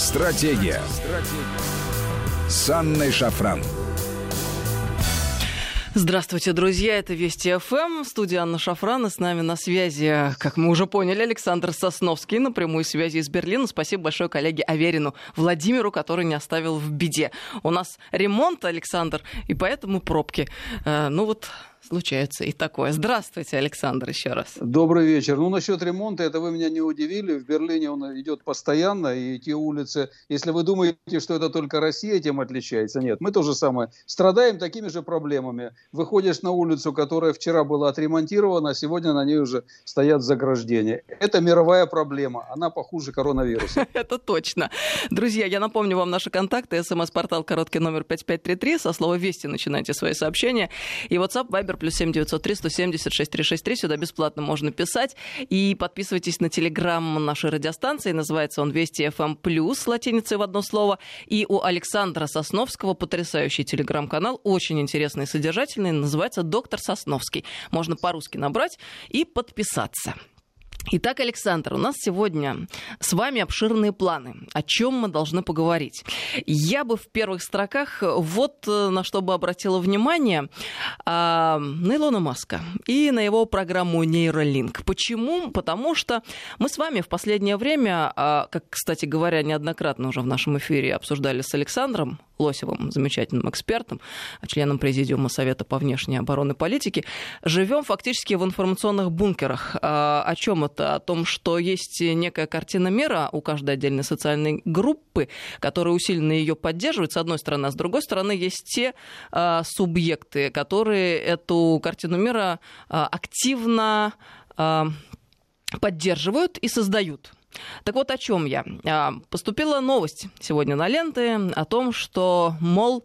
Стратегия. Стратегия. С Анной Шафран. Здравствуйте, друзья. Это Вести ФМ. Студия Анна Шафран. И с нами на связи, как мы уже поняли, Александр Сосновский на прямой связи из Берлина. Спасибо большое коллеге Аверину Владимиру, который не оставил в беде. У нас ремонт, Александр, и поэтому пробки. Э, ну вот случается и такое. Здравствуйте, Александр, еще раз. Добрый вечер. Ну, насчет ремонта, это вы меня не удивили. В Берлине он идет постоянно, и те улицы, если вы думаете, что это только Россия этим отличается, нет. Мы то же самое. Страдаем такими же проблемами. Выходишь на улицу, которая вчера была отремонтирована, а сегодня на ней уже стоят заграждения. Это мировая проблема. Она похуже коронавируса. Это точно. Друзья, я напомню вам наши контакты. СМС-портал короткий номер 5533. Со слова «Вести» начинайте свои сообщения. И WhatsApp, Viber, плюс семь девятьсот три сто семьдесят шесть три шесть три. Сюда бесплатно можно писать. И подписывайтесь на телеграм нашей радиостанции. Называется он Вести FM эм плюс латиницей в одно слово. И у Александра Сосновского потрясающий телеграм-канал, очень интересный и содержательный, называется «Доктор Сосновский». Можно по-русски набрать и подписаться. Итак, Александр, у нас сегодня с вами обширные планы. О чем мы должны поговорить? Я бы в первых строках вот э, на что бы обратила внимание а, на Илона Маска и на его программу Нейролинк. Почему? Потому что мы с вами в последнее время, а, как, кстати говоря, неоднократно уже в нашем эфире обсуждали с Александром Лосевым, замечательным экспертом, членом Президиума Совета по внешней обороны политики, живем фактически в информационных бункерах. А, о чем это? О том, что есть некая картина мира у каждой отдельной социальной группы, которые усиленно ее поддерживают, с одной стороны, а с другой стороны, есть те а, субъекты, которые эту картину мира а, активно поддерживают и создают. Так вот, о чем я? А, поступила новость сегодня на ленты о том, что, мол,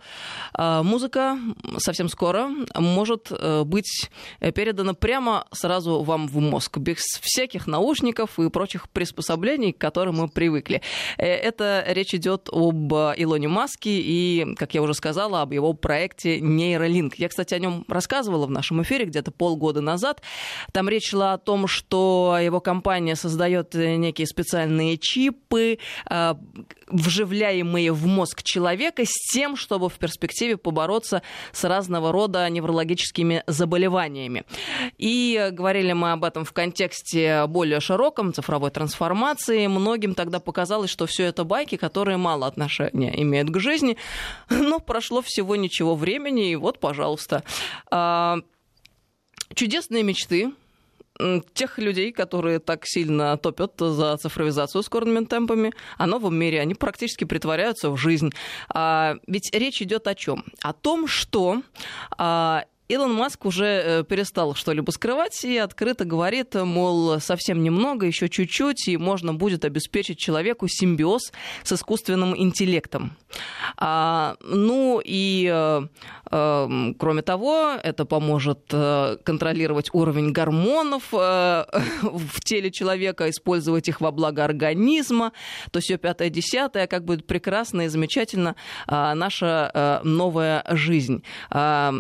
а, музыка совсем скоро может э, быть передана прямо сразу вам в мозг, без всяких наушников и прочих приспособлений, к которым мы привыкли. Э, это речь идет об Илоне Маске и, как я уже сказала, об его проекте Нейролинк. Я, кстати, о нем рассказывала в нашем эфире где-то полгода назад. Там речь шла о том, что его компания создает некие специальные чипы, а, вживляемые в мозг человека с тем, чтобы в перспективе побороться с разного рода неврологическими заболеваниями. И говорили мы об этом в контексте более широком цифровой трансформации. Многим тогда показалось, что все это байки, которые мало отношения имеют к жизни. Но прошло всего ничего времени, и вот, пожалуйста. А, чудесные мечты, тех людей, которые так сильно топят за цифровизацию ускоренными темпами, о новом мире, они практически притворяются в жизнь. А, ведь речь идет о чем? О том, что а, Илон Маск уже э, перестал что-либо скрывать и открыто говорит, мол, совсем немного, еще чуть-чуть, и можно будет обеспечить человеку симбиоз с искусственным интеллектом. А, ну и э, кроме того, это поможет э, контролировать уровень гормонов э, в теле человека, использовать их во благо организма, то все пятое, десятое, как будет прекрасно и замечательно э, наша э, новая жизнь. Э,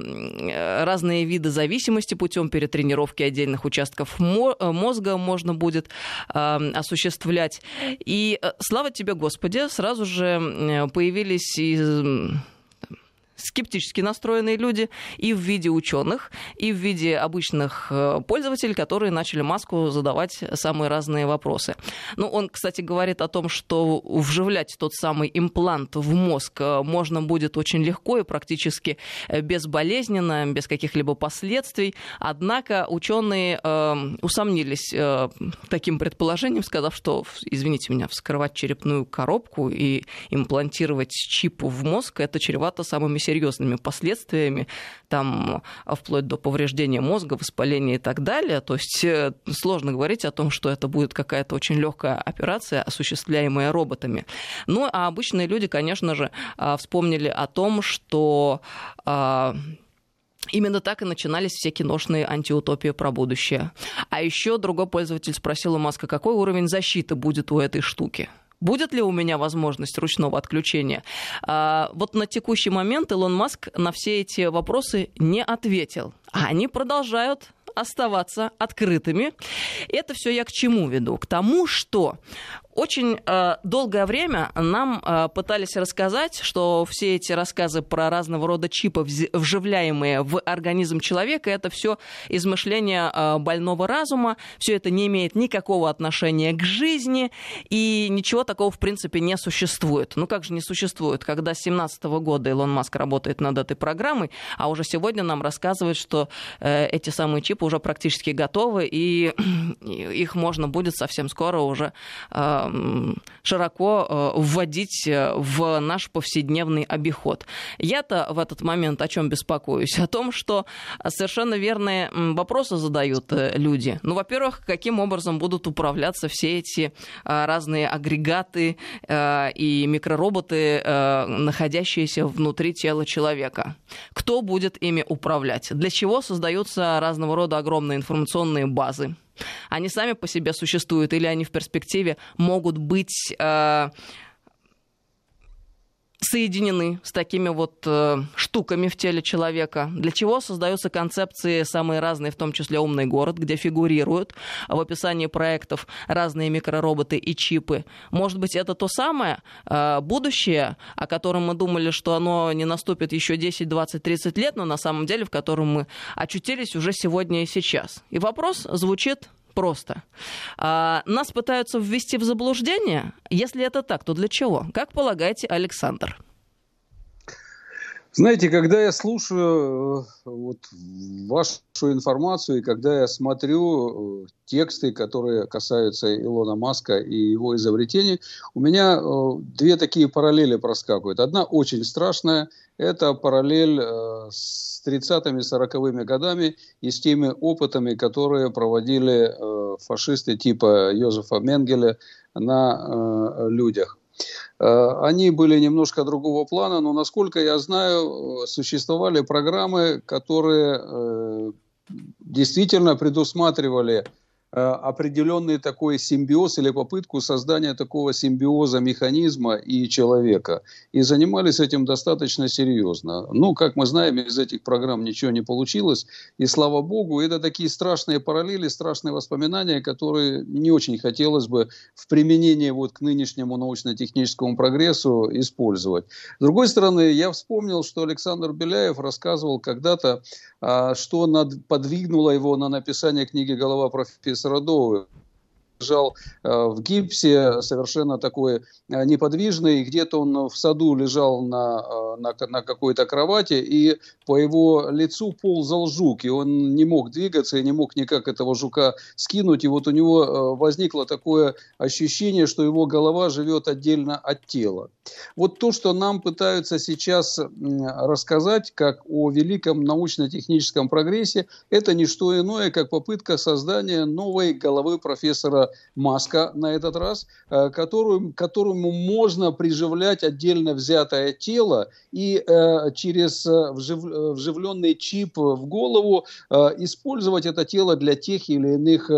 разные виды зависимости путем перетренировки отдельных участков э, мозга можно будет э, осуществлять. И э, слава тебе, Господи, сразу же появились и скептически настроенные люди и в виде ученых, и в виде обычных э, пользователей, которые начали Маску задавать самые разные вопросы. Ну, он, кстати, говорит о том, что вживлять тот самый имплант в мозг э, можно будет очень легко и практически э, безболезненно, без каких-либо последствий. Однако ученые э, усомнились э, таким предположением, сказав, что, извините меня, вскрывать черепную коробку и имплантировать чип в мозг это чревато самыми серьезными последствиями, там, вплоть до повреждения мозга, воспаления и так далее. То есть э, сложно говорить о том, что это будет какая-то очень легкая операция, осуществляемая роботами. Ну, а обычные люди, конечно же, а, вспомнили о том, что а, Именно так и начинались все киношные антиутопии про будущее. А еще другой пользователь спросил у Маска, какой уровень защиты будет у этой штуки. Будет ли у меня возможность ручного отключения? А, вот на текущий момент Илон Маск на все эти вопросы не ответил. А они продолжают оставаться открытыми. Это все я к чему веду? К тому, что очень э, долгое время нам э, пытались рассказать, что все эти рассказы про разного рода чипы, вживляемые в организм человека, это все измышление э, больного разума, все это не имеет никакого отношения к жизни, и ничего такого, в принципе, не существует. Ну как же не существует, когда с 2017 года Илон Маск работает над этой программой, а уже сегодня нам рассказывают, что э, эти самые чипы уже практически готовы, и их можно будет совсем скоро уже э, широко э, вводить э, в наш повседневный обиход. Я-то в этот момент о чем беспокоюсь? О том, что совершенно верные вопросы задают э, люди. Ну, во-первых, каким образом будут управляться все эти разные агрегаты и микророботы, находящиеся внутри тела человека. Кто будет ими управлять? Для чего создаются разного рода огромные информационные базы? Они сами по себе существуют или они в перспективе могут быть э, соединены с такими вот э, штуками в теле человека. Для чего создаются концепции самые разные, в том числе умный город, где фигурируют в описании проектов разные микророботы и чипы. Может быть, это то самое э, будущее, о котором мы думали, что оно не наступит еще 10, 20, 30 лет, но на самом деле в котором мы очутились уже сегодня и сейчас. И вопрос звучит просто. А, нас пытаются ввести в заблуждение. Если это так, то для чего? Как полагаете, Александр? Знаете, когда я слушаю э, вот, вашу информацию и когда я смотрю э, тексты, которые касаются Илона Маска и его изобретений, у меня э, две такие параллели проскакивают. Одна очень страшная, это параллель с 30-ми, 40-ми годами и с теми опытами, которые проводили фашисты типа Йозефа Менгеля на людях. Э, они были немножко другого плана, но, насколько я знаю, э, существовали программы, которые э, действительно предусматривали определенный такой симбиоз или попытку создания такого симбиоза механизма и человека. И занимались этим достаточно серьезно. Ну, как мы знаем, из этих программ ничего не получилось. И слава богу, это такие страшные параллели, страшные воспоминания, которые не очень хотелось бы в применении вот к нынешнему научно-техническому прогрессу использовать. С другой стороны, я вспомнил, что Александр Беляев рассказывал когда-то, а, что подвигнуло его на написание книги «Голова профессора Родовую лежал э, в гипсе, совершенно такой э, неподвижный. Где-то он в саду лежал на, э, на, на какой-то кровати, и по его лицу ползал жук, и он не мог двигаться, и не мог никак этого жука скинуть. И вот у него возникло такое ощущение, что его голова живет отдельно от тела. Вот то, что нам пытаются сейчас рассказать, как о великом научно-техническом прогрессе, это не что иное, как попытка создания новой головы профессора маска на этот раз, э, которую, которому можно приживлять отдельно взятое тело и э, через э, вжив, вживленный чип в голову использовать это тело для тех или иных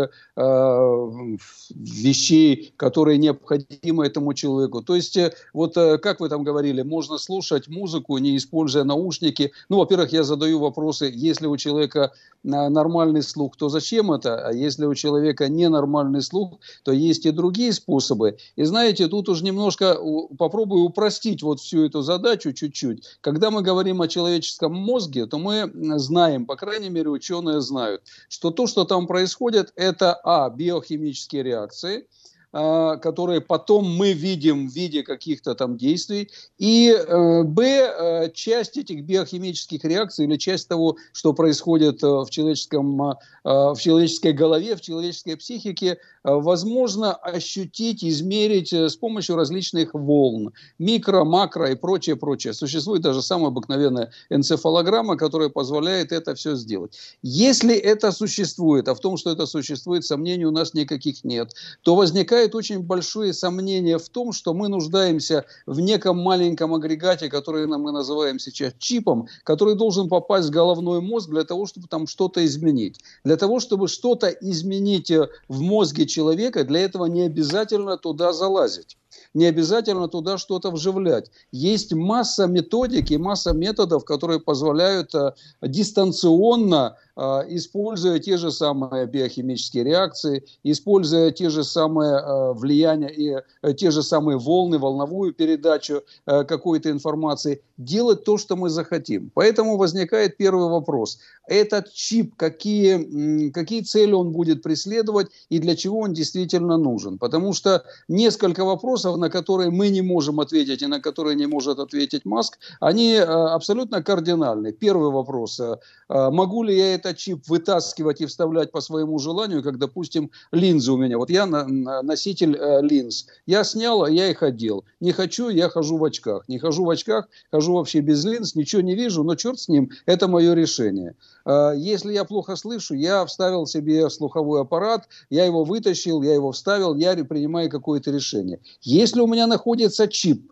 вещей, которые необходимы этому человеку. То есть, вот как вы там говорили, можно слушать музыку, не используя наушники. Ну, во-первых, я задаю вопросы, если у человека нормальный слух, то зачем это? А если у человека ненормальный слух, слух, то есть и другие способы. И знаете, тут уж немножко попробую упростить вот всю эту задачу чуть-чуть. Когда мы говорим о человеческом мозге, то мы знаем, по крайней мере ученые знают, что то, что там происходит, это а, биохимические реакции – которые потом мы видим в виде каких-то там действий, и э, б, э, часть этих биохимических реакций или часть того, что происходит э, в, человеческом, в человеческой голове, в человеческой психике, возможно ощутить, измерить с помощью различных волн, микро, макро и прочее, прочее. Существует даже самая обыкновенная энцефалограмма, которая позволяет это все сделать. Если это существует, а в том, что это существует, сомнений у нас никаких нет, то возникает возникает очень большое сомнение в том, что мы нуждаемся в неком маленьком агрегате, который мы называем сейчас чипом, который должен попасть в головной мозг для того, чтобы там что-то изменить. Для того, чтобы что-то изменить э, в мозге человека, для этого не обязательно туда залазить. Не обязательно туда что-то вживлять. Есть масса методик и масса методов, которые позволяют э, дистанционно а, используя те же самые биохимические реакции, используя те же самые а, влияния и э, те же самые волны, волновую передачу э, какой-то информации, делать то, что мы захотим. Поэтому возникает первый вопрос. Этот чип, какие, какие цели он будет преследовать и для чего он действительно нужен? Потому что несколько вопросов, на которые мы не можем ответить и на которые не может ответить Маск, они э, абсолютно кардинальны. Первый вопрос. Могу ли я это этот чип вытаскивать и вставлять по своему желанию, как, допустим, линзы у меня. Вот я носитель э, линз. Я снял, а я их одел. Не хочу, я хожу в очках. Не хожу в очках, хожу вообще без линз, ничего не вижу, но черт с ним, это мое решение. Э, если я плохо слышу, я вставил себе слуховой аппарат, я его вытащил, я его вставил, я принимаю какое-то решение. Если у меня находится чип,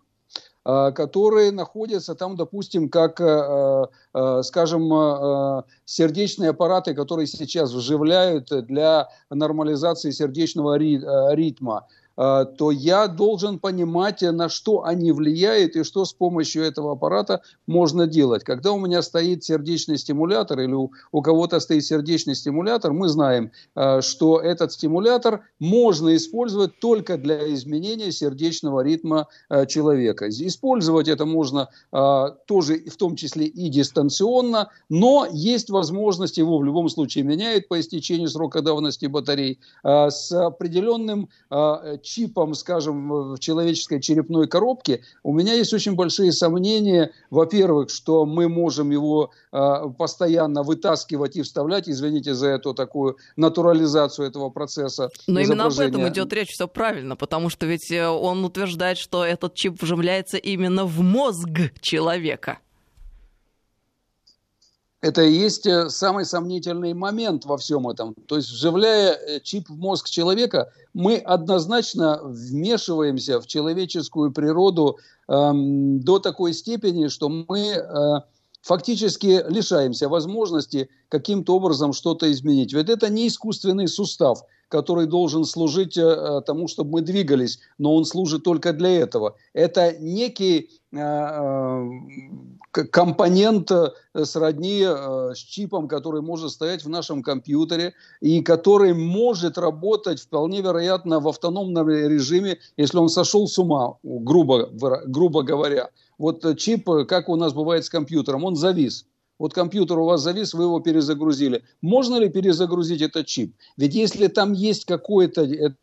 Э, которые находятся там, допустим, как, э, э, скажем, сердечные аппараты, которые сейчас вживляют для нормализации сердечного ритма. А, то я должен понимать, на что они влияют и что с помощью этого аппарата можно делать. Когда у меня стоит сердечный стимулятор или у, у кого-то стоит сердечный стимулятор, мы знаем, а, что этот стимулятор можно использовать только для изменения сердечного ритма а, человека. Использовать это можно тоже в том числе и дистанционно, но есть возможность, его в любом случае меняет по истечению срока давности батарей, с определенным чипом, скажем, в человеческой черепной коробке, у меня есть очень большие сомнения, во-первых, что мы можем его э, постоянно вытаскивать и вставлять, извините за эту такую натурализацию этого процесса. Но именно об этом идет речь, все правильно, потому что ведь э, он утверждает, что этот чип вживляется именно в мозг человека это и есть э, самый сомнительный момент во всем этом. То есть, вживляя э, чип в мозг человека, мы однозначно вмешиваемся в человеческую природу эм, до такой степени, что мы э, фактически лишаемся возможности каким-то образом что-то изменить. Ведь это не искусственный сустав, который должен служить э, тому, чтобы мы двигались, но он служит только для этого. Это некий э, э компонент э, сродни э, с чипом, который может стоять в нашем компьютере и который может работать вполне вероятно в автономном режиме, если он сошел с ума, грубо, грубо говоря. Вот э, чип, как у нас бывает с компьютером, он завис. Вот компьютер у вас завис, вы его перезагрузили. Можно ли перезагрузить этот чип? Ведь если там есть какое-то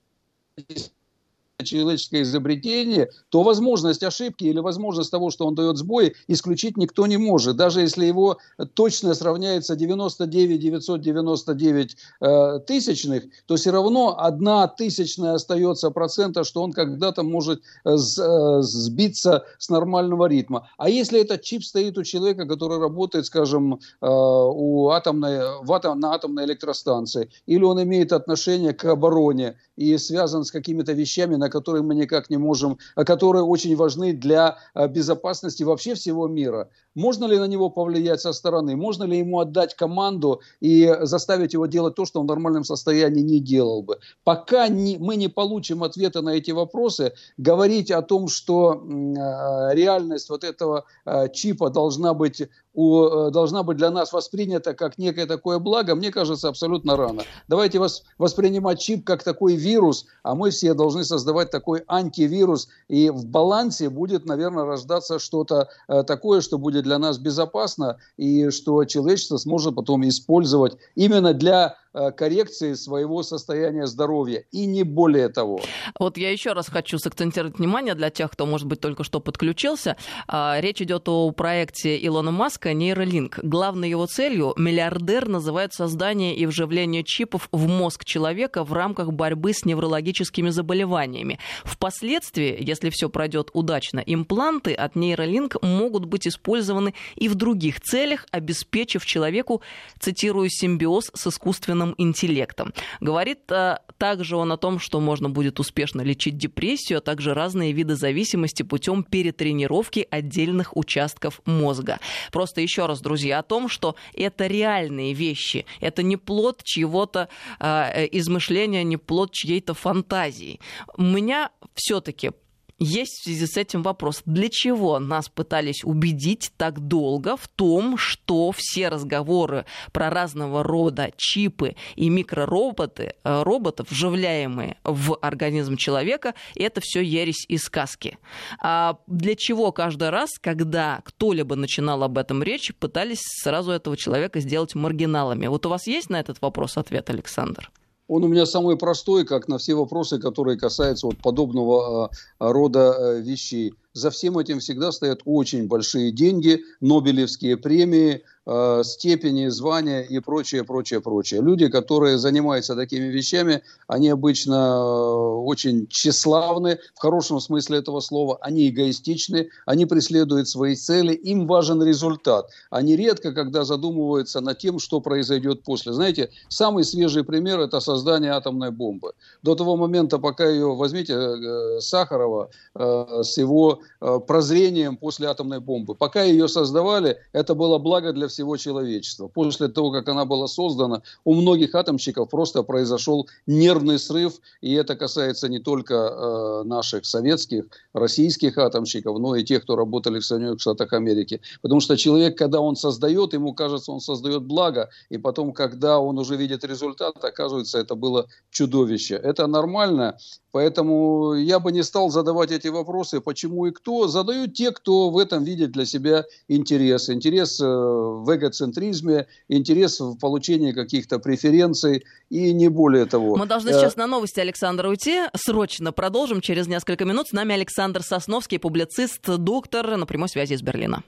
человеческое изобретение, то возможность ошибки или возможность того, что он дает сбои, исключить никто не может. Даже если его точно сравняется 99 999 э, тысячных, то все равно одна тысячная остается процента, что он когда-то может э, э, сбиться с нормального ритма. А если этот чип стоит у человека, который работает, скажем, э, у атомной, в атом, на атомной электростанции, или он имеет отношение к обороне и связан с какими-то вещами, на которые мы никак не можем, которые очень важны для а, безопасности вообще всего мира. Можно ли на него повлиять со стороны? Можно ли ему отдать команду и заставить его делать то, что он в нормальном состоянии не делал бы? Пока не, мы не получим ответа на эти вопросы, говорить о том, что э, реальность вот этого э, чипа должна быть э, должна быть для нас воспринята как некое такое благо, мне кажется, абсолютно рано. Давайте вас, воспринимать чип как такой вирус, а мы все должны создавать такой антивирус, и в балансе будет, наверное, рождаться что-то э, такое, что будет для нас безопасно и что человечество сможет потом использовать именно для коррекции своего состояния здоровья. И не более того. Вот я еще раз хочу сакцентировать внимание для тех, кто, может быть, только что подключился. А, речь идет о проекте Илона Маска «Нейролинк». Главной его целью миллиардер называет создание и вживление чипов в мозг человека в рамках борьбы с неврологическими заболеваниями. Впоследствии, если все пройдет удачно, импланты от нейролинк могут быть использованы и в других целях, обеспечив человеку, цитирую, симбиоз с искусственным искусственным интеллектом. Говорит а, также он о том, что можно будет успешно лечить депрессию, а также разные виды зависимости путем перетренировки отдельных участков мозга. Просто еще раз, друзья, о том, что это реальные вещи, это не плод чьего-то э, измышления, не плод чьей-то фантазии. У меня все-таки есть в связи с этим вопрос, для чего нас пытались убедить так долго в том, что все разговоры про разного рода чипы и микророботы, э, роботов, вживляемые в организм человека, это все ересь и сказки. А для чего каждый раз, когда кто-либо начинал об этом речь, пытались сразу этого человека сделать маргиналами? Вот у вас есть на этот вопрос ответ, Александр? Он у меня самый простой, как на все вопросы, которые касаются вот подобного а, рода э, вещей. За всем этим всегда стоят очень большие деньги, Нобелевские премии, э, степени, звания и прочее, прочее, прочее. Люди, которые занимаются такими вещами, они обычно э, очень тщеславны, в хорошем смысле этого слова, они эгоистичны, они преследуют свои цели, им важен результат. Они редко, когда задумываются над тем, что произойдет после. Знаете, самый свежий пример – это создание атомной бомбы. До того момента, пока ее, возьмите э, Сахарова с его прозрением после атомной бомбы. Пока ее создавали, это было благо для всего человечества. После того, как она была создана, у многих атомщиков просто произошел нервный срыв, и это касается не только э, наших советских, российских атомщиков, но и тех, кто работали в Соединенных Штатах Америки. Потому что человек, когда он создает, ему кажется, он создает благо, и потом, когда он уже видит результат, оказывается, это было чудовище. Это нормально, поэтому я бы не стал задавать эти вопросы, почему и кто, задают те, кто в этом видит для себя интерес. Интерес э, в эгоцентризме, интерес в получении каких-то преференций и не более того. Мы должны сейчас на новости Александра уйти. Срочно продолжим через несколько минут. С нами Александр Сосновский, публицист, доктор на прямой связи из Берлина.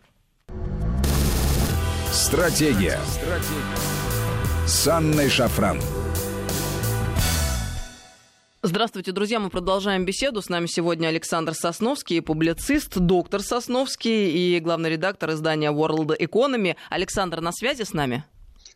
Стратегия. Стратегия. С Анной Шафран. Здравствуйте, друзья. Мы продолжаем беседу. С нами сегодня Александр Сосновский, публицист, доктор Сосновский и главный редактор издания World Economy. Александр на связи с нами?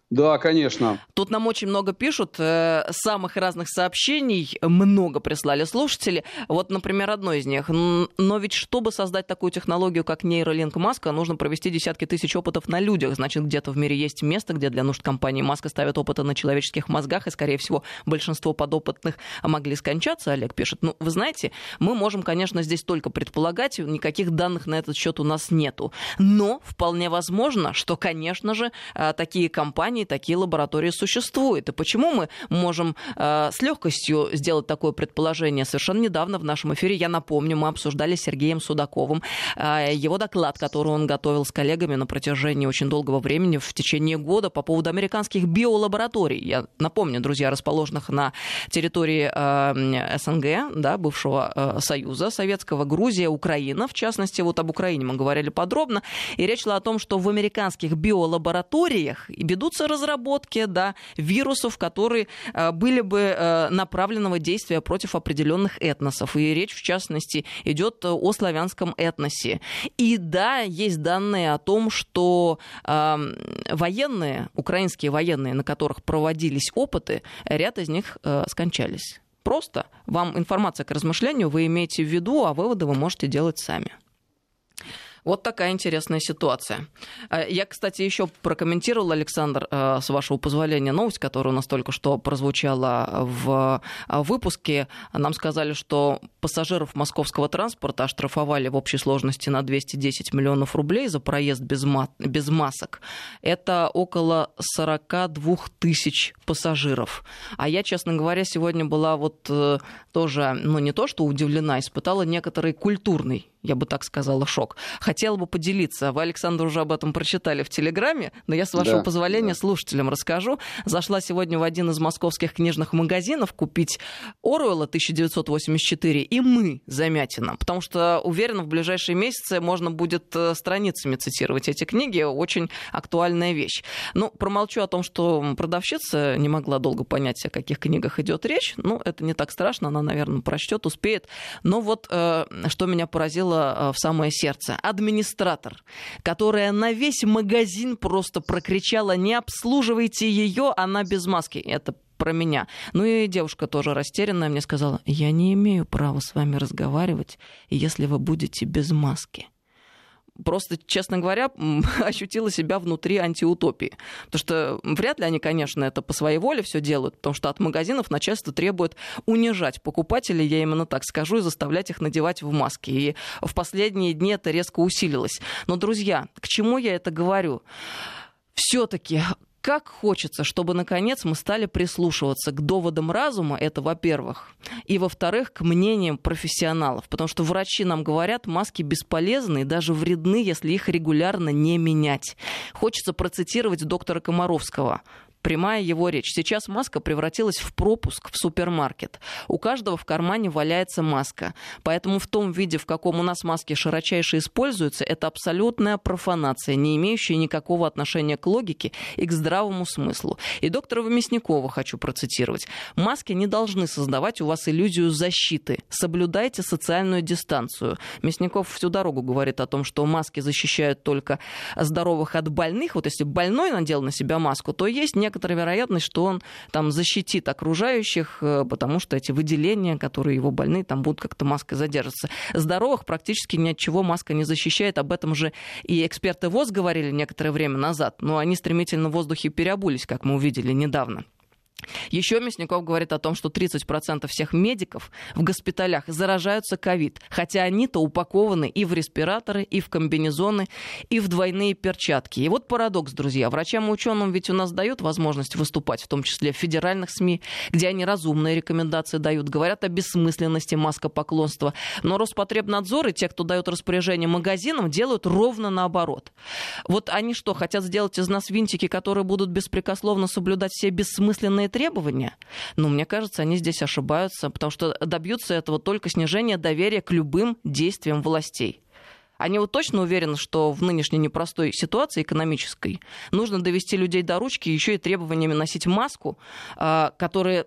Да, конечно. Тут нам очень много пишут, э, самых разных сообщений много прислали слушатели. Вот, например, одно из них. Но ведь чтобы создать такую технологию, как нейролинк Маска, нужно провести десятки тысяч опытов на людях. Значит, где-то в мире есть место, где для нужд компании Маска ставят опыты на человеческих мозгах, и, скорее всего, большинство подопытных могли скончаться, Олег пишет. Ну, вы знаете, мы можем, конечно, здесь только предполагать, никаких данных на этот счет у нас нету. Но вполне возможно, что, конечно же, э, такие компании компаний такие лаборатории существуют. И почему мы можем э, с легкостью сделать такое предположение? Совершенно недавно в нашем эфире, я напомню, мы обсуждали с Сергеем Судаковым э, его доклад, который он готовил с коллегами на протяжении очень долгого времени, в течение года, по поводу американских биолабораторий. Я напомню, друзья, расположенных на территории э, СНГ, да, бывшего э, Союза Советского, Грузия, Украина, в частности, вот об Украине мы говорили подробно, и речь шла о том, что в американских биолабораториях ведутся разработки да, вирусов, которые э, были бы э, направленного действия против определенных этносов. И речь, в частности, идет о славянском этносе. И да, есть данные о том, что э, военные, украинские военные, на которых проводились опыты, ряд из них скончались. Просто вам информация к размышлению, вы имеете в виду, а выводы вы можете делать сами. Вот такая интересная ситуация. Э, я, кстати, еще прокомментировал, Александр, э, с вашего позволения, новость, которая у нас только что прозвучала в э, выпуске. Нам сказали, что пассажиров московского транспорта оштрафовали в общей сложности на 210 миллионов рублей за проезд без, ма- без масок. Это около 42 тысяч пассажиров. А я, честно говоря, сегодня была вот тоже, ну не то что удивлена, испытала некоторый культурный я бы так сказала, шок. Хотела бы поделиться. Вы, Александр, уже об этом прочитали в Телеграме, но я, с вашего да, позволения, да. слушателям расскажу. Зашла сегодня в один из московских книжных магазинов купить Оруэлла 1984 и «Мы» Замятина, потому что, уверена, в ближайшие месяцы можно будет э, страницами цитировать эти книги. Очень актуальная вещь. Ну, промолчу о том, что продавщица не могла долго понять, о каких книгах идет речь. Ну, это не так страшно, она, наверное, прочтет, успеет. Но вот э, что меня поразило ударила э, в самое сердце. Администратор, которая на весь магазин просто прокричала, не обслуживайте ее, она без маски. Это про меня. Ну и девушка тоже растерянная мне сказала, я не имею права с вами разговаривать, если вы будете без маски просто, честно говоря, ощутила себя внутри антиутопии. Потому что вряд ли они, конечно, это по своей воле все делают, потому что от магазинов начальство требует унижать покупателей, я именно так скажу, и заставлять их надевать в маски. И в последние дни это резко усилилось. Но, друзья, к чему я это говорю? Все-таки как хочется, чтобы, наконец, мы стали прислушиваться к доводам разума, это во-первых, и, во-вторых, к мнениям профессионалов, потому что врачи нам говорят, маски бесполезны и даже вредны, если их регулярно не менять. Хочется процитировать доктора Комаровского прямая его речь. Сейчас маска превратилась в пропуск в супермаркет. У каждого в кармане валяется маска. Поэтому в том виде, в каком у нас маски широчайше используются, это абсолютная профанация, не имеющая никакого отношения к логике и к здравому смыслу. И доктора Мясникова хочу процитировать. Маски не должны создавать у вас иллюзию защиты. Соблюдайте социальную дистанцию. Мясников всю дорогу говорит о том, что маски защищают только здоровых от больных. Вот если больной надел на себя маску, то есть не некоторая вероятность, что он там защитит окружающих, э, потому что эти выделения, которые его больны, там будут как-то маской задерживаться. Здоровых практически ни от чего маска не защищает. Об этом же и эксперты ВОЗ говорили некоторое время назад, но они стремительно в воздухе переобулись, как мы увидели недавно. Еще Мясников говорит о том, что 30% всех медиков в госпиталях заражаются ковид, хотя они-то упакованы и в респираторы, и в комбинезоны, и в двойные перчатки. И вот парадокс, друзья. Врачам и ученым ведь у нас дают возможность выступать, в том числе в федеральных СМИ, где они разумные рекомендации дают, говорят о бессмысленности маскопоклонства. Но Роспотребнадзор и те, кто дают распоряжение магазинам, делают ровно наоборот. Вот они что, хотят сделать из нас винтики, которые будут беспрекословно соблюдать все бессмысленные требования. Но мне кажется, они здесь ошибаются, потому что добьются этого только снижения доверия к любым действиям властей. Они вот точно уверены, что в нынешней непростой ситуации экономической нужно довести людей до ручки еще и требованиями носить маску, а, которые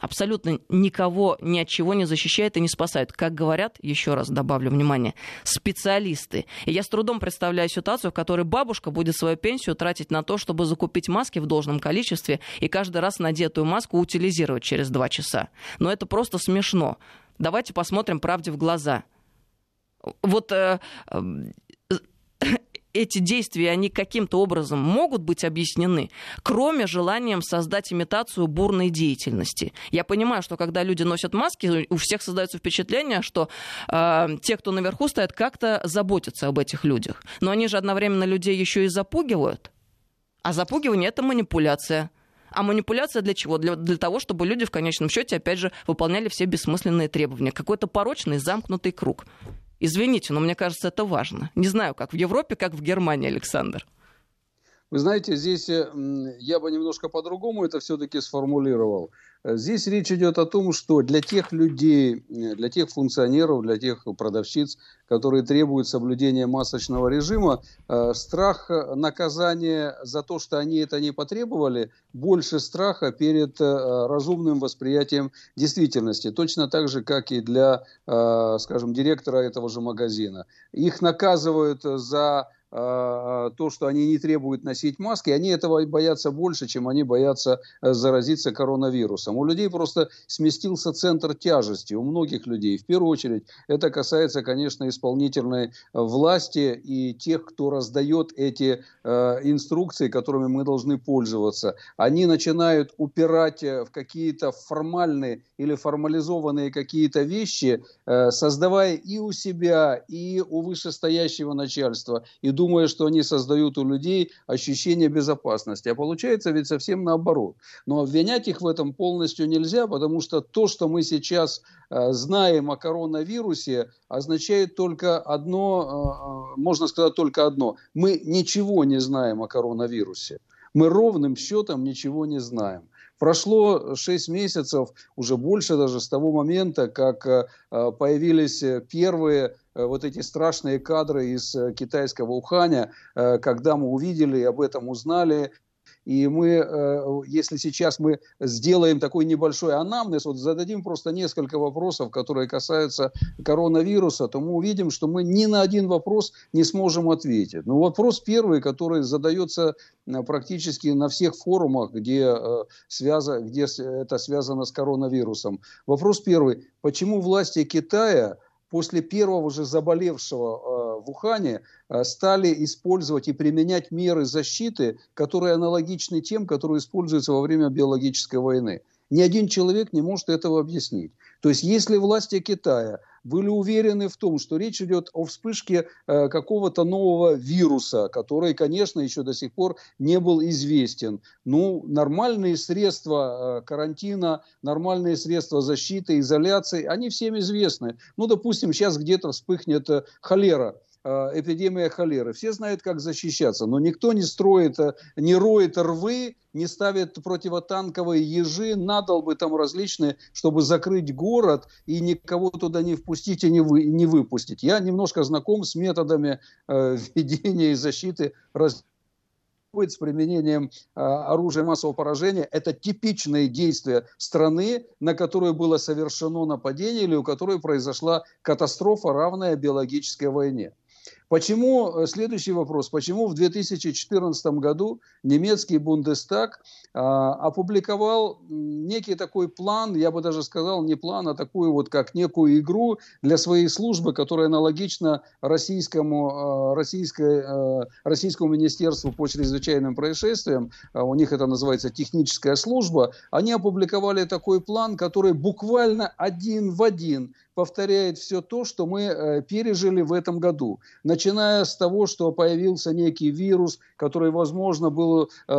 абсолютно никого ни от чего не защищает и не спасает. Как говорят, еще раз добавлю внимание, специалисты. И я с трудом представляю ситуацию, в которой бабушка будет свою пенсию тратить на то, чтобы закупить маски в должном количестве и каждый раз надетую маску утилизировать через два часа. Но это просто смешно. Давайте посмотрим правде в глаза вот э, эти действия, они каким-то образом могут быть объяснены, кроме желанием создать имитацию бурной деятельности. Я понимаю, что когда люди носят маски, у всех создается впечатление, что э, те, кто наверху стоят, как-то заботятся об этих людях. Но они же одновременно людей еще и запугивают. А запугивание это манипуляция. А манипуляция для чего? Для, для того, чтобы люди в конечном счете, опять же, выполняли все бессмысленные требования. Какой-то порочный замкнутый круг. Извините, но мне кажется, это важно. Не знаю, как в Европе, как в Германии, Александр. Вы знаете, здесь э, я бы немножко по-другому это все-таки сформулировал. Здесь речь идет о том, что для тех людей, э, для тех функционеров, для тех продавщиц, которые требуют соблюдения масочного режима, э, страх наказания за то, что они это не потребовали, больше страха перед разумным восприятием действительности. Точно так же, как и для, скажем, директора этого же магазина. Их наказывают за то, что они не требуют носить маски, они этого боятся больше, чем они боятся э, заразиться коронавирусом. У людей просто сместился центр тяжести, у многих людей. В первую очередь это касается, конечно, исполнительной власти и тех, кто раздает эти э, инструкции, которыми мы должны пользоваться. Они начинают упирать э, в какие-то формальные или формализованные какие-то вещи, э, создавая и у себя, и у вышестоящего начальства, и думая, что они создают у людей ощущение безопасности. А получается ведь совсем наоборот. Но обвинять их в этом полностью нельзя, потому что то, что мы сейчас э, знаем о коронавирусе, означает только одно, э, можно сказать только одно. Мы ничего не знаем о коронавирусе. Мы ровным счетом ничего не знаем. Прошло 6 месяцев, уже больше даже с того момента, как э, появились первые э, вот эти страшные кадры из э, китайского Уханя, когда мы увидели и об этом узнали и мы, э, если сейчас мы сделаем такой небольшой анамнез, вот зададим просто несколько вопросов, которые касаются коронавируса, то мы увидим, что мы ни на один вопрос не сможем ответить. Но вопрос первый, который задается э, практически на всех форумах, где, э, связа, где это связано с коронавирусом. Вопрос первый. Почему власти Китая после первого же заболевшего в Ухане стали использовать и применять меры защиты, которые аналогичны тем, которые используются во время биологической войны. Ни один человек не может этого объяснить. То есть, если власти Китая были уверены в том, что речь идет о вспышке э, какого-то нового вируса, который, конечно, еще до сих пор не был известен. Ну, нормальные средства э, карантина, нормальные средства защиты, изоляции, они всем известны. Ну, допустим, сейчас где-то вспыхнет э, холера эпидемия холеры. Все знают, как защищаться, но никто не строит, не роет рвы, не ставят противотанковые ежи, надолбы там различные, чтобы закрыть город и никого туда не впустить и не, вы, не выпустить. Я немножко знаком с методами э, ведения и защиты раз с применением э, оружия массового поражения. Это типичные действия страны, на которую было совершено нападение или у которой произошла катастрофа, равная биологической войне. Почему, э, следующий вопрос, почему в 2014 году немецкий Бундестаг а, опубликовал некий такой план, я бы даже сказал не план, а такую вот как некую игру для своей службы, которая аналогична российскому, а, российской, а, российскому министерству по чрезвычайным происшествиям, у них это называется техническая служба, они опубликовали такой план, который буквально один в один повторяет все то, что мы э, пережили в этом году. Начиная с того, что появился некий вирус, который, возможно, был э,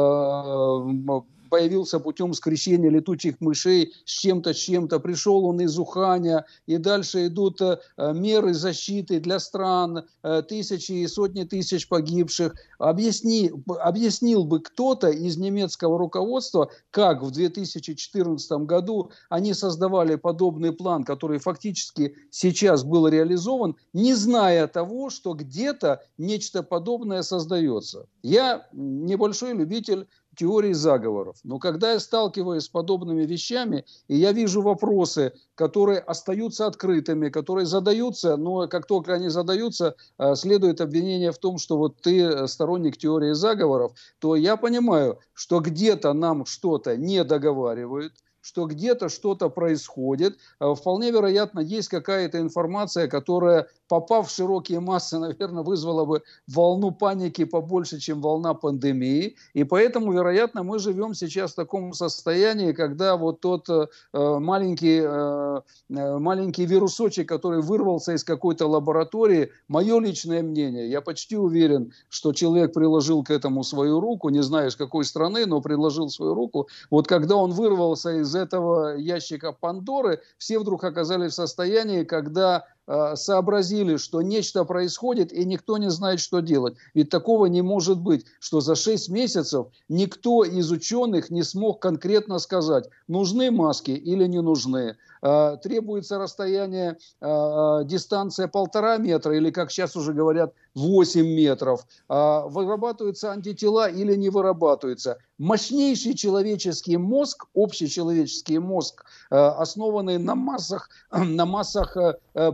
появился путем скрещения летучих мышей с чем-то, с чем-то. Пришел он из Уханя, и дальше идут э, меры защиты для стран, э, тысячи и сотни тысяч погибших. Объясни, объяснил бы кто-то из немецкого руководства, как в 2014 году они создавали подобный план, который фактически сейчас был реализован, не зная того, что где-то нечто подобное создается. Я небольшой любитель теории заговоров. Но когда я сталкиваюсь с подобными вещами, и я вижу вопросы, которые остаются открытыми, которые задаются, но как только они задаются, э, следует обвинение в том, что вот ты сторонник теории заговоров, то я понимаю, что где-то нам что-то не договаривают, что где-то что-то происходит. Э, вполне вероятно, есть какая-то информация, которая попав в широкие массы, наверное, вызвала бы волну паники побольше, чем волна пандемии. И поэтому, вероятно, мы живем сейчас в таком состоянии, когда вот тот э, маленький, э, э, маленький вирусочек, который вырвался из какой-то лаборатории, мое личное мнение, я почти уверен, что человек приложил к этому свою руку, не знаю из какой страны, но приложил свою руку. Вот когда он вырвался из этого ящика Пандоры, все вдруг оказались в состоянии, когда сообразили, что нечто происходит, и никто не знает, что делать. Ведь такого не может быть, что за 6 месяцев никто из ученых не смог конкретно сказать, нужны маски или не нужны. Э, требуется расстояние, э, дистанция полтора метра, или, как сейчас уже говорят, 8 метров. Вырабатываются антитела или не вырабатываются. Мощнейший человеческий мозг, общечеловеческий мозг, основанный на массах, на массах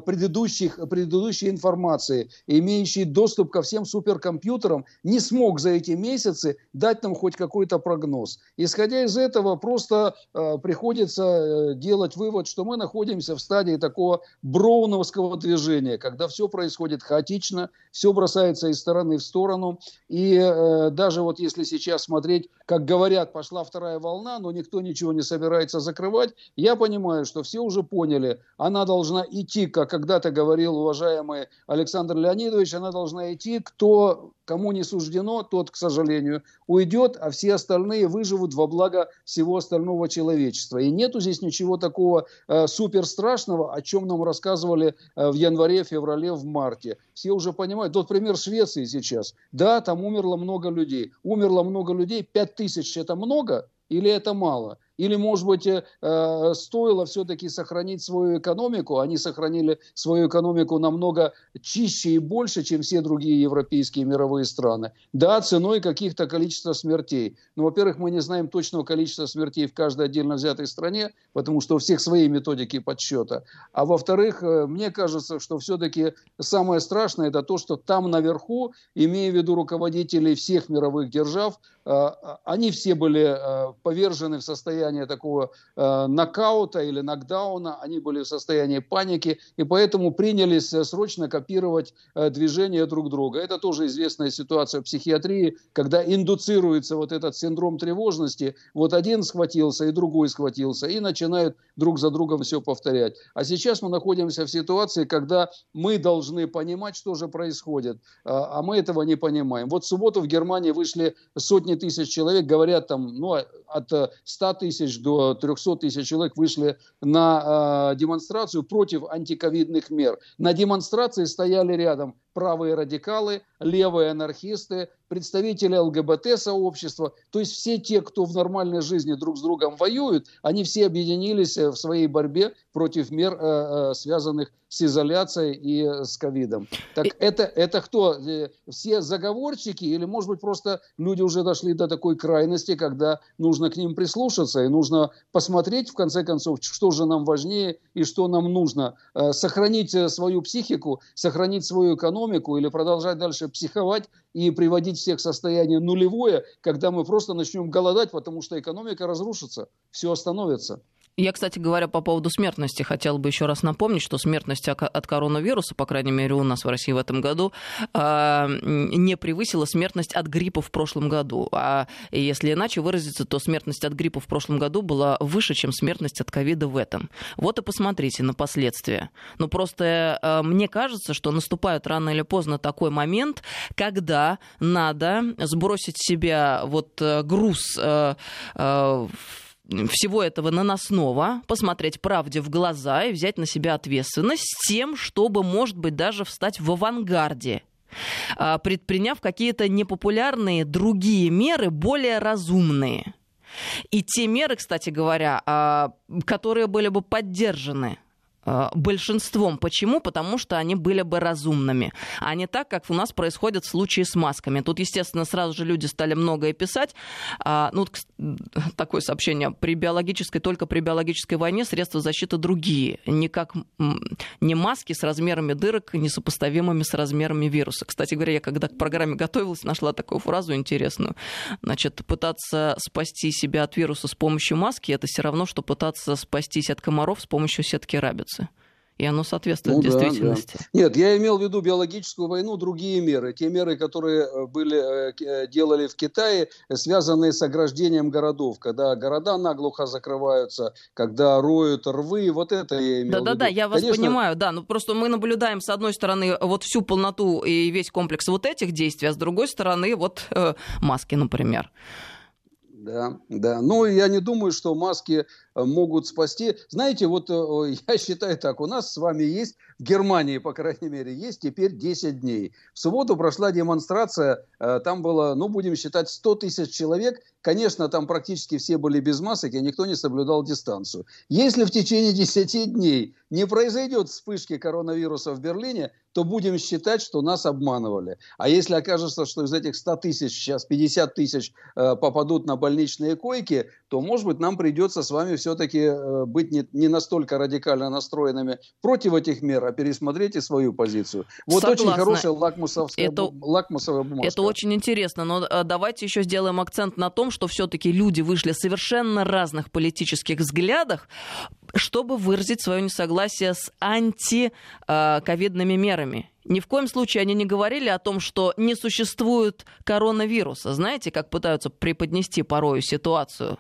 предыдущих предыдущих, предыдущей информации, имеющий доступ ко всем суперкомпьютерам, не смог за эти месяцы дать нам хоть какой-то прогноз. Исходя из этого, просто э, приходится э, делать вывод, что мы находимся в стадии такого броуновского движения, когда все происходит хаотично, все бросается из стороны в сторону. И э, даже вот если сейчас смотреть, как говорят, пошла вторая волна, но никто ничего не собирается закрывать, я понимаю, что все уже поняли, она должна идти, как когда когда-то говорил уважаемый Александр Леонидович, она должна идти, кто, кому не суждено, тот, к сожалению, уйдет, а все остальные выживут во благо всего остального человечества. И нету здесь ничего такого э, супер страшного, о чем нам рассказывали э, в январе, феврале, в марте. Все уже понимают. Тот пример Швеции сейчас. Да, там умерло много людей. Умерло много людей. Пять тысяч это много или это мало? Или, может быть, э, стоило все-таки сохранить свою экономику? Они сохранили свою экономику намного чище и больше, чем все другие европейские мировые страны. Да, ценой каких-то количества смертей. Но, во-первых, мы не знаем точного количества смертей в каждой отдельно взятой стране, потому что у всех свои методики подсчета. А во-вторых, э, мне кажется, что все-таки самое страшное это то, что там наверху, имея в виду руководителей всех мировых держав, они все были повержены в состояние такого нокаута или нокдауна, они были в состоянии паники, и поэтому принялись срочно копировать движения друг друга. Это тоже известная ситуация в психиатрии, когда индуцируется вот этот синдром тревожности, вот один схватился и другой схватился, и начинают друг за другом все повторять. А сейчас мы находимся в ситуации, когда мы должны понимать, что же происходит, а мы этого не понимаем. Вот в субботу в Германии вышли сотни тысяч человек, говорят там, ну, от 100 тысяч до 300 тысяч человек вышли на э, демонстрацию против антиковидных мер. На демонстрации стояли рядом правые радикалы, левые анархисты, представители ЛГБТ-сообщества. То есть все те, кто в нормальной жизни друг с другом воюют, они все объединились э, в своей борьбе против мер, э, э, связанных с изоляцией и с ковидом. Так это, это кто? Все заговорщики или, может быть, просто люди уже дошли до такой крайности, когда нужно к ним прислушаться и нужно посмотреть, в конце концов, что же нам важнее и что нам нужно. Сохранить свою психику, сохранить свою экономику или продолжать дальше психовать и приводить всех в состояние нулевое, когда мы просто начнем голодать, потому что экономика разрушится, все остановится. Я, кстати говоря, по поводу смертности хотел бы еще раз напомнить, что смертность от коронавируса, по крайней мере, у нас в России в этом году, а, не превысила смертность от гриппа в прошлом году. А если иначе выразиться, то смертность от гриппа в прошлом году была выше, чем смертность от ковида в этом. Вот и посмотрите на последствия. Ну, просто а, мне кажется, что наступает рано или поздно такой момент, когда надо сбросить себя вот э, груз э, э, всего этого наносного, посмотреть правде в глаза и взять на себя ответственность с тем, чтобы, может быть, даже встать в авангарде а, предприняв какие-то непопулярные другие меры, более разумные. И те меры, кстати говоря, а, которые были бы поддержаны большинством. Почему? Потому что они были бы разумными, а не так, как у нас происходит в случае с масками. Тут, естественно, сразу же люди стали многое писать. А, ну, такое сообщение. При биологической, только при биологической войне средства защиты другие. Не как не маски с размерами дырок, несопоставимыми с размерами вируса. Кстати говоря, я когда к программе готовилась, нашла такую фразу интересную. Значит, пытаться спасти себя от вируса с помощью маски, это все равно, что пытаться спастись от комаров с помощью сетки рабиц находится. И оно соответствует ну, действительности. Да, да. Нет, я имел в виду биологическую войну, другие меры. Те меры, которые э, были, э, э, делали в Китае, связанные с ограждением городов. Когда города наглухо закрываются, когда роют рвы. Вот это я имел Да-да-да, я вас Конечно... понимаю. Да, ну просто мы наблюдаем, с одной стороны, вот всю полноту и весь комплекс вот этих действий, а с другой стороны, вот э, маски, например. Да, да. Ну, я не думаю, что маски э, могут спасти. Знаете, вот э, я считаю так, у нас с вами есть, в Германии, по крайней мере, есть теперь 10 дней. В субботу прошла демонстрация, э, там было, ну, будем считать, 100 тысяч человек. Конечно, там практически все были без масок, и никто не соблюдал дистанцию. Если в течение 10 дней не произойдет вспышки коронавируса в Берлине, то будем считать, что нас обманывали. А если окажется, что из этих 100 тысяч сейчас 50 тысяч э, попадут на больничные койки, то, может быть, нам придется с вами все-таки э, быть не, не настолько радикально настроенными против этих мер, а пересмотреть и свою позицию. Вот Согласна. очень хорошая лакмусовская, это, лакмусовая бумажка. Это очень интересно, но э, давайте еще сделаем акцент на том, что все-таки люди вышли совершенно разных политических взглядах, чтобы выразить свое несогласие с антиковидными мерами. Ни в коем случае они не говорили о том, что не существует коронавируса. Знаете, как пытаются преподнести порою ситуацию?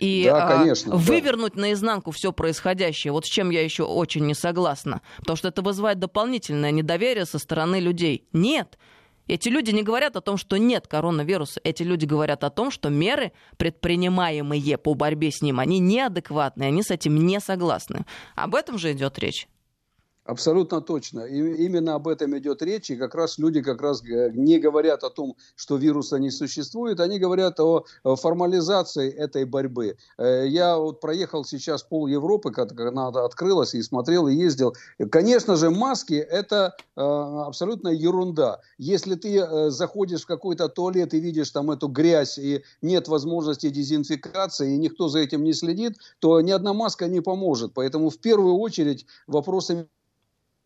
и да, а, конечно, вывернуть да. наизнанку все происходящее. Вот с чем я еще очень не согласна. Потому что это вызывает дополнительное недоверие со стороны людей. Нет, эти люди не говорят о том, что нет коронавируса. Эти люди говорят о том, что меры, предпринимаемые по борьбе с ним, они неадекватные, они с этим не согласны. Об этом же идет речь. Абсолютно точно. И именно об этом идет речь. И как раз люди как раз не говорят о том, что вируса не существует, они говорят о формализации этой борьбы. Э, я вот проехал сейчас пол Европы, когда она открылась, и смотрел, и ездил. Конечно же, маски – это э, абсолютная ерунда. Если ты э, заходишь в какой-то туалет и видишь там эту грязь, и нет возможности дезинфекции, и никто за этим не следит, то ни одна маска не поможет. Поэтому в первую очередь вопросами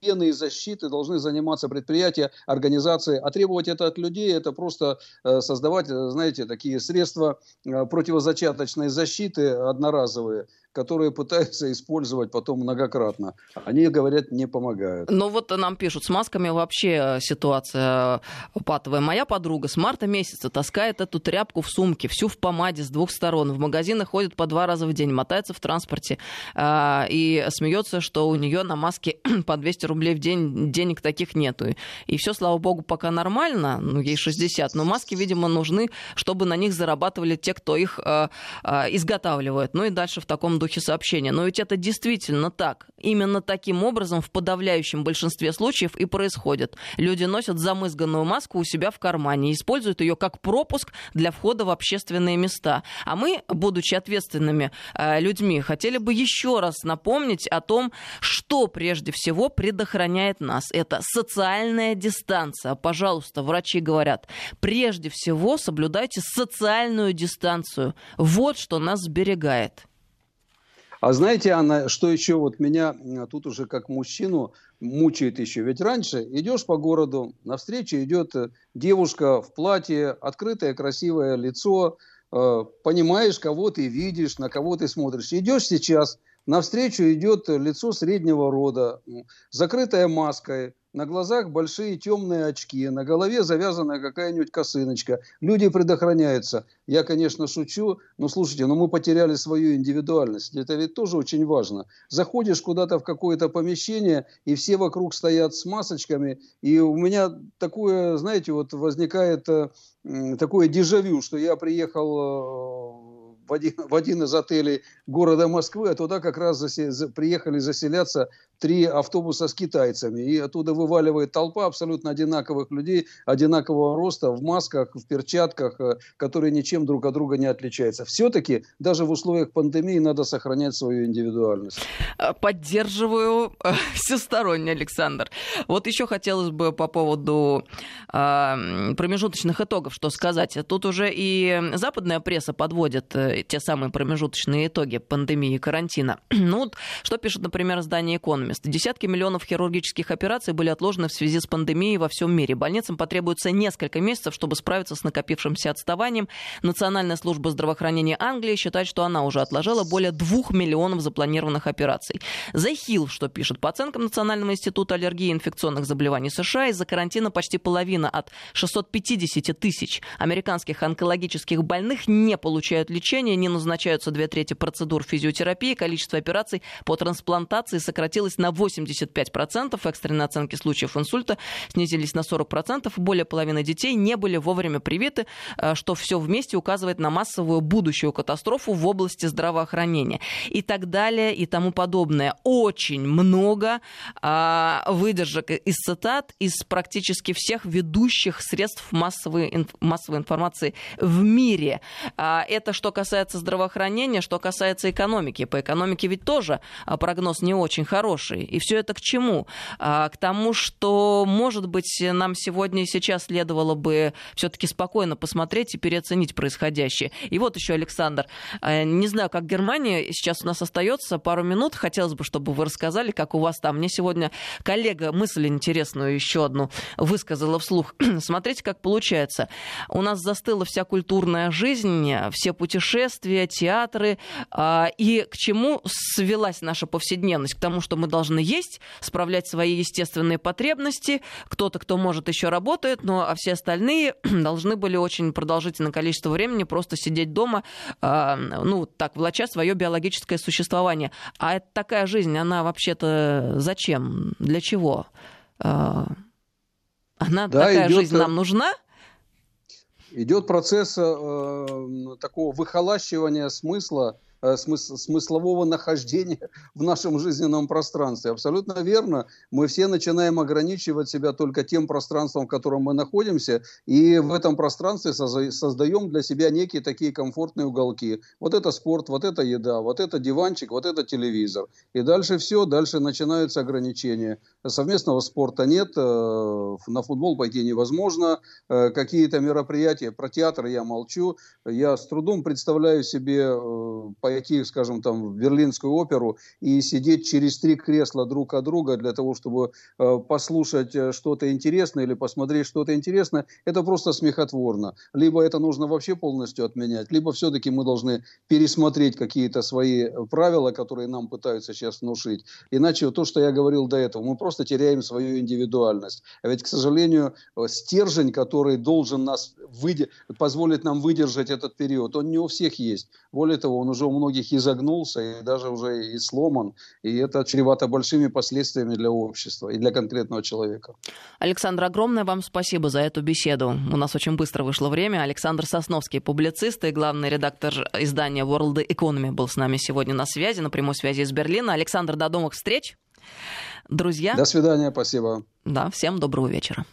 гигиены и защиты должны заниматься предприятия, организации, а требовать это от людей, это просто э, создавать, знаете, такие средства противозачаточной защиты одноразовые, которые пытаются использовать потом многократно. Они, говорят, не помогают. Ну вот нам пишут, с масками вообще ситуация патовая. Моя подруга с марта месяца таскает эту тряпку в сумке, всю в помаде с двух сторон. В магазины ходит по два раза в день, мотается в транспорте э, и смеется, что у нее на маске по 200 рублей в день денег таких нету. И все, слава богу, пока нормально, ну ей 60, но маски, видимо, нужны, чтобы на них зарабатывали те, кто их э, э, изготавливает. Ну и дальше в таком духе сообщения. Но ведь это действительно так. Именно таким образом в подавляющем большинстве случаев и происходит. Люди носят замызганную маску у себя в кармане и используют ее как пропуск для входа в общественные места. А мы, будучи ответственными э, людьми, хотели бы еще раз напомнить о том, что прежде всего предохраняет нас. Это социальная дистанция. Пожалуйста, врачи говорят, прежде всего соблюдайте социальную дистанцию. Вот что нас сберегает. А знаете, Анна, что еще вот меня тут уже как мужчину мучает еще? Ведь раньше идешь по городу, навстречу идет э, девушка в платье, открытое красивое лицо, э, понимаешь, кого ты видишь, на кого ты смотришь. Идешь сейчас, навстречу идет лицо среднего рода, закрытая маской, на глазах большие темные очки, на голове завязанная какая-нибудь косыночка. Люди предохраняются. Я, конечно, шучу, но слушайте, но мы потеряли свою индивидуальность. Это ведь тоже очень важно. Заходишь куда-то в какое-то помещение, и все вокруг стоят с масочками, и у меня такое, знаете, вот возникает э, такое дежавю, что я приехал э, в один, в один из отелей города Москвы, а туда как раз засе, за, приехали заселяться три автобуса с китайцами. И оттуда вываливает толпа абсолютно одинаковых людей, одинакового роста, в масках, в перчатках, э, которые ничем друг от друга не отличаются. Все-таки даже в условиях пандемии надо сохранять свою индивидуальность. Э, поддерживаю э, всесторонне, Александр. Вот еще хотелось бы по поводу промежуточных итогов что сказать. Тут уже и западная пресса подводит те самые промежуточные итоги пандемии и карантина. Ну, что пишет, например, издание «Экономист». Десятки миллионов хирургических операций были отложены в связи с пандемией во всем мире. Больницам потребуется несколько месяцев, чтобы справиться с накопившимся отставанием. Национальная служба здравоохранения Англии считает, что она уже отложила более двух миллионов запланированных операций. The Hill, что пишет, по оценкам Национального института аллергии и инфекционных заболеваний США, из-за карантина почти половина от 650 тысяч американских онкологических больных не получают лечения, не назначаются две трети процедур физиотерапии, количество операций по трансплантации сократилось на 85%, экстренные оценки случаев инсульта снизились на 40%, более половины детей не были вовремя привиты, э, что все вместе указывает на массовую будущую катастрофу в области здравоохранения и так далее и тому подобное. Очень много а, выдержек из цитат из практически всех ведущих средств массовой, массовой информации в мире. А, это что касается касается здравоохранения, что касается экономики. По экономике ведь тоже а, прогноз не очень хороший. И все это к чему? А, к тому, что, может быть, нам сегодня и сейчас следовало бы все-таки спокойно посмотреть и переоценить происходящее. И вот еще, Александр, а, не знаю, как Германия, сейчас у нас остается пару минут. Хотелось бы, чтобы вы рассказали, как у вас там. Мне сегодня коллега мысль интересную еще одну высказала вслух. Смотрите, как получается. У нас застыла вся культурная жизнь, все путешествия, путешествия, театры. А, и к чему свелась наша повседневность? К тому, что мы должны есть, справлять свои естественные потребности. Кто-то, кто может, еще работает, но а все остальные должны были очень продолжительное количество времени просто сидеть дома, а, ну, так, влача свое биологическое существование. А это такая жизнь, она вообще-то зачем? Для чего? Она да, такая идет... жизнь нам нужна? идет процесс э, такого выхолащивания смысла Э, смыс смыслового нахождения в нашем жизненном пространстве. Абсолютно верно. Мы все начинаем ограничивать себя только тем пространством, в котором мы находимся, и в этом пространстве создаем для себя некие такие комфортные уголки. Вот это спорт, вот это еда, вот это диванчик, вот это телевизор. И дальше все, дальше начинаются ограничения. Совместного спорта нет, э, на футбол пойти невозможно, э, какие-то мероприятия, про театр я молчу. Я с трудом представляю себе пойти, скажем, там, в Берлинскую оперу и сидеть через три кресла друг от друга для того, чтобы э, послушать э, что-то интересное или посмотреть что-то интересное, это просто смехотворно. Либо это нужно вообще полностью отменять, либо все-таки мы должны пересмотреть какие-то свои правила, которые нам пытаются сейчас внушить. Иначе то, что я говорил до этого, мы просто теряем свою индивидуальность. А ведь, к сожалению, стержень, который должен нас выде... позволить нам выдержать этот период, он не у всех есть. Более того, он уже у многих изогнулся и даже уже и сломан. И это чревато большими последствиями для общества и для конкретного человека. Александр, огромное вам спасибо за эту беседу. У нас очень быстро вышло время. Александр Сосновский, публицист и главный редактор издания World Economy был с нами сегодня на связи, на прямой связи из Берлина. Александр, до новых встреч. Друзья. До свидания, спасибо. Да, всем доброго вечера.